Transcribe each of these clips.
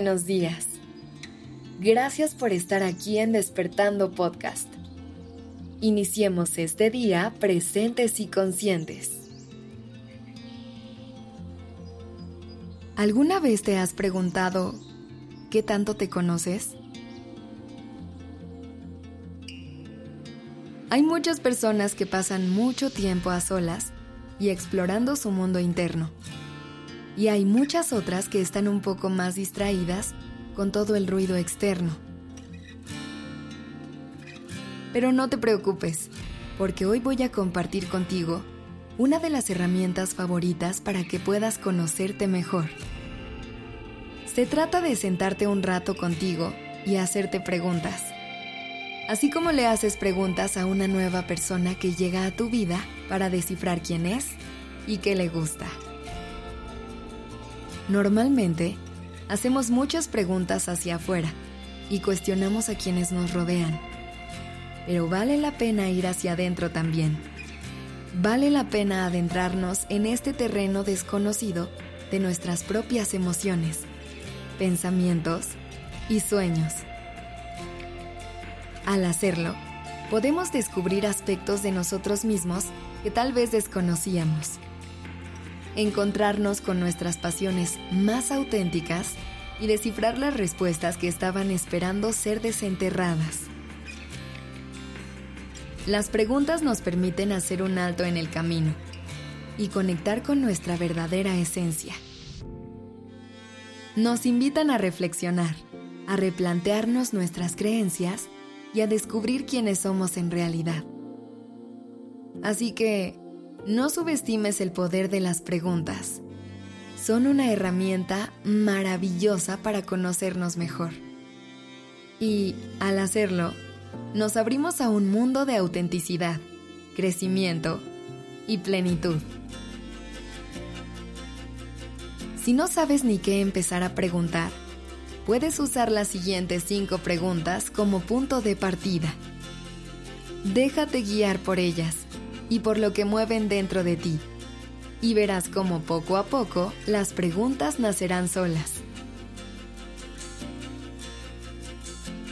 buenos días. Gracias por estar aquí en Despertando Podcast. Iniciemos este día presentes y conscientes. ¿Alguna vez te has preguntado qué tanto te conoces? Hay muchas personas que pasan mucho tiempo a solas y explorando su mundo interno y hay muchas otras que están un poco más distraídas con todo el ruido externo. Pero no te preocupes, porque hoy voy a compartir contigo una de las herramientas favoritas para que puedas conocerte mejor. Se trata de sentarte un rato contigo y hacerte preguntas. Así como le haces preguntas a una nueva persona que llega a tu vida para descifrar quién es y qué le gusta. Normalmente, hacemos muchas preguntas hacia afuera y cuestionamos a quienes nos rodean. Pero vale la pena ir hacia adentro también. Vale la pena adentrarnos en este terreno desconocido de nuestras propias emociones, pensamientos y sueños. Al hacerlo, podemos descubrir aspectos de nosotros mismos que tal vez desconocíamos encontrarnos con nuestras pasiones más auténticas y descifrar las respuestas que estaban esperando ser desenterradas. Las preguntas nos permiten hacer un alto en el camino y conectar con nuestra verdadera esencia. Nos invitan a reflexionar, a replantearnos nuestras creencias y a descubrir quiénes somos en realidad. Así que, no subestimes el poder de las preguntas. Son una herramienta maravillosa para conocernos mejor. Y, al hacerlo, nos abrimos a un mundo de autenticidad, crecimiento y plenitud. Si no sabes ni qué empezar a preguntar, puedes usar las siguientes cinco preguntas como punto de partida. Déjate guiar por ellas y por lo que mueven dentro de ti. Y verás cómo poco a poco las preguntas nacerán solas.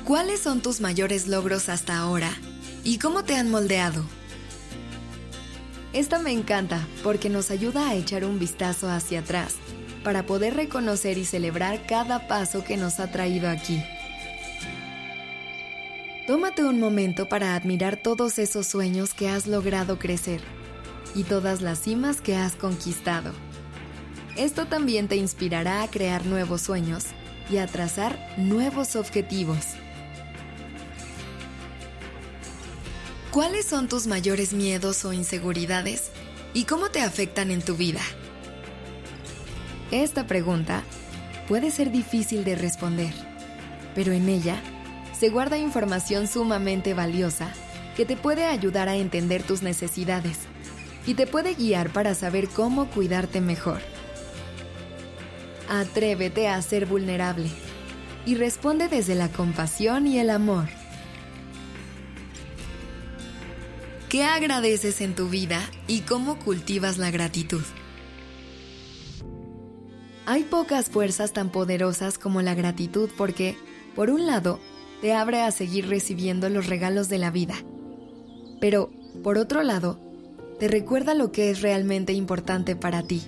¿Cuáles son tus mayores logros hasta ahora y cómo te han moldeado? Esta me encanta porque nos ayuda a echar un vistazo hacia atrás para poder reconocer y celebrar cada paso que nos ha traído aquí. Tómate un momento para admirar todos esos sueños que has logrado crecer y todas las cimas que has conquistado. Esto también te inspirará a crear nuevos sueños y a trazar nuevos objetivos. ¿Cuáles son tus mayores miedos o inseguridades y cómo te afectan en tu vida? Esta pregunta puede ser difícil de responder, pero en ella se guarda información sumamente valiosa que te puede ayudar a entender tus necesidades y te puede guiar para saber cómo cuidarte mejor. Atrévete a ser vulnerable y responde desde la compasión y el amor. ¿Qué agradeces en tu vida y cómo cultivas la gratitud? Hay pocas fuerzas tan poderosas como la gratitud porque, por un lado, te abre a seguir recibiendo los regalos de la vida. Pero, por otro lado, te recuerda lo que es realmente importante para ti.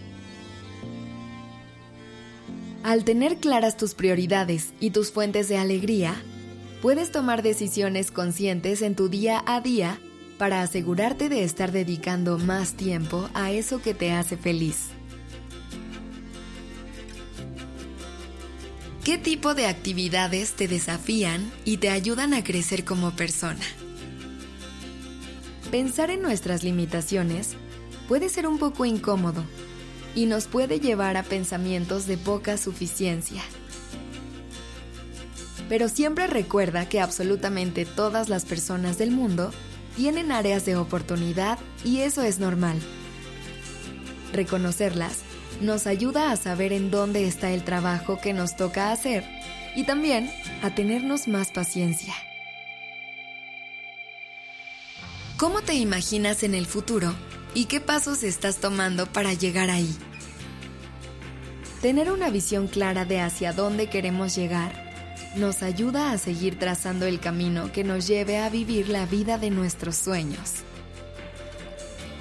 Al tener claras tus prioridades y tus fuentes de alegría, puedes tomar decisiones conscientes en tu día a día para asegurarte de estar dedicando más tiempo a eso que te hace feliz. ¿Qué tipo de actividades te desafían y te ayudan a crecer como persona? Pensar en nuestras limitaciones puede ser un poco incómodo y nos puede llevar a pensamientos de poca suficiencia. Pero siempre recuerda que absolutamente todas las personas del mundo tienen áreas de oportunidad y eso es normal. Reconocerlas nos ayuda a saber en dónde está el trabajo que nos toca hacer y también a tenernos más paciencia. ¿Cómo te imaginas en el futuro y qué pasos estás tomando para llegar ahí? Tener una visión clara de hacia dónde queremos llegar nos ayuda a seguir trazando el camino que nos lleve a vivir la vida de nuestros sueños.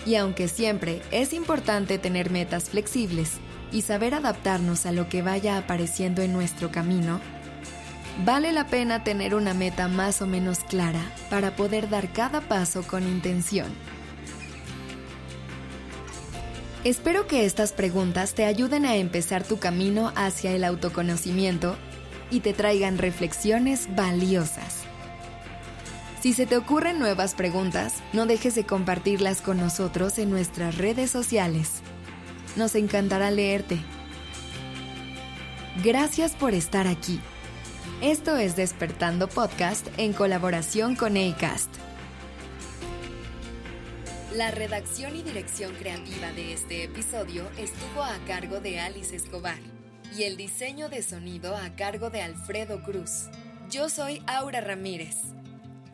Y aunque siempre es importante tener metas flexibles y saber adaptarnos a lo que vaya apareciendo en nuestro camino, vale la pena tener una meta más o menos clara para poder dar cada paso con intención. Espero que estas preguntas te ayuden a empezar tu camino hacia el autoconocimiento y te traigan reflexiones valiosas. Si se te ocurren nuevas preguntas, no dejes de compartirlas con nosotros en nuestras redes sociales. Nos encantará leerte. Gracias por estar aquí. Esto es Despertando Podcast en colaboración con ACAST. La redacción y dirección creativa de este episodio estuvo a cargo de Alice Escobar y el diseño de sonido a cargo de Alfredo Cruz. Yo soy Aura Ramírez.